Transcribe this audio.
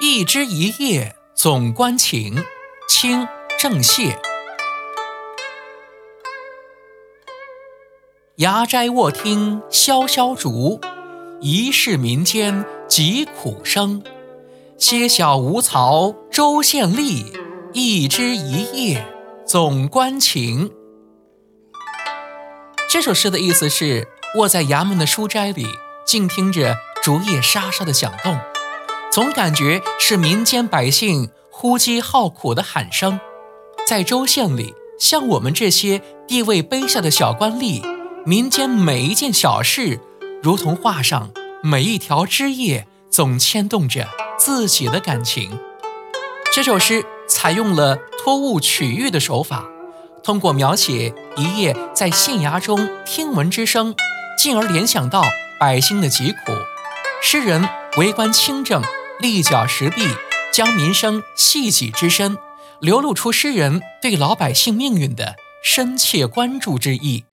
一枝一叶总关情。清郑燮。衙斋卧听萧萧竹，疑是民间疾苦声。些小无曹州县吏，一枝一叶总关情。这首诗的意思是：卧在衙门的书斋里，静听着竹叶沙沙的响动，总感觉是民间百姓呼饥号苦的喊声。在州县里，像我们这些地位卑下的小官吏。民间每一件小事，如同画上每一条枝叶，总牵动着自己的感情。这首诗采用了托物取喻的手法，通过描写一夜在县衙中听闻之声，进而联想到百姓的疾苦。诗人为官清正，立脚石壁，将民生系己之身，流露出诗人对老百姓命运的深切关注之意。